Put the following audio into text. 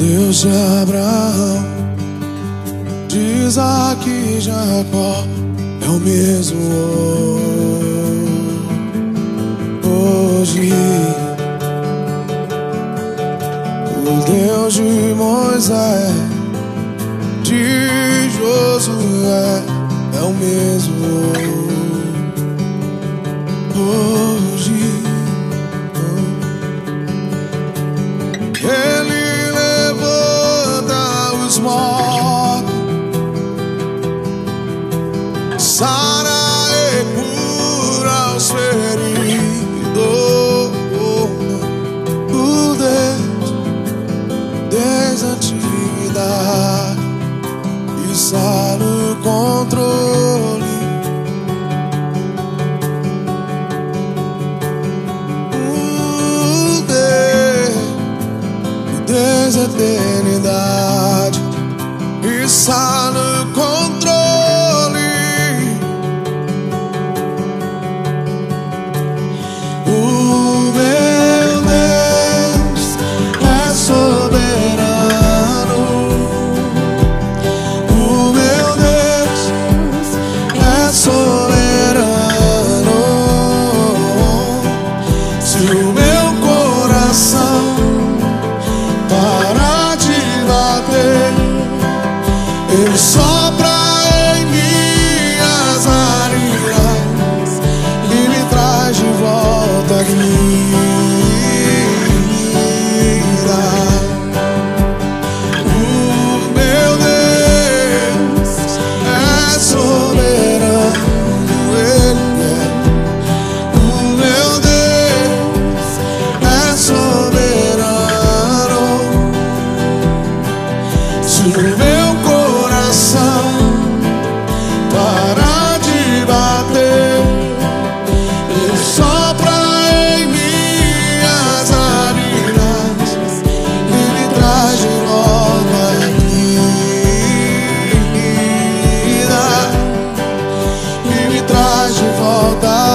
Deus de Abraão, de Isaac e Jacó, é o mesmo hoje. O Deus de Moisés, de Josué, é o mesmo hoje. Sara e cura os feridos. O Deus desde a antiguidade está no controle. O Deus desde eternidade está no controle. Deixa meu coração parar de bater e sopra em minhas narinas e me traz de volta a vida e me traz de volta.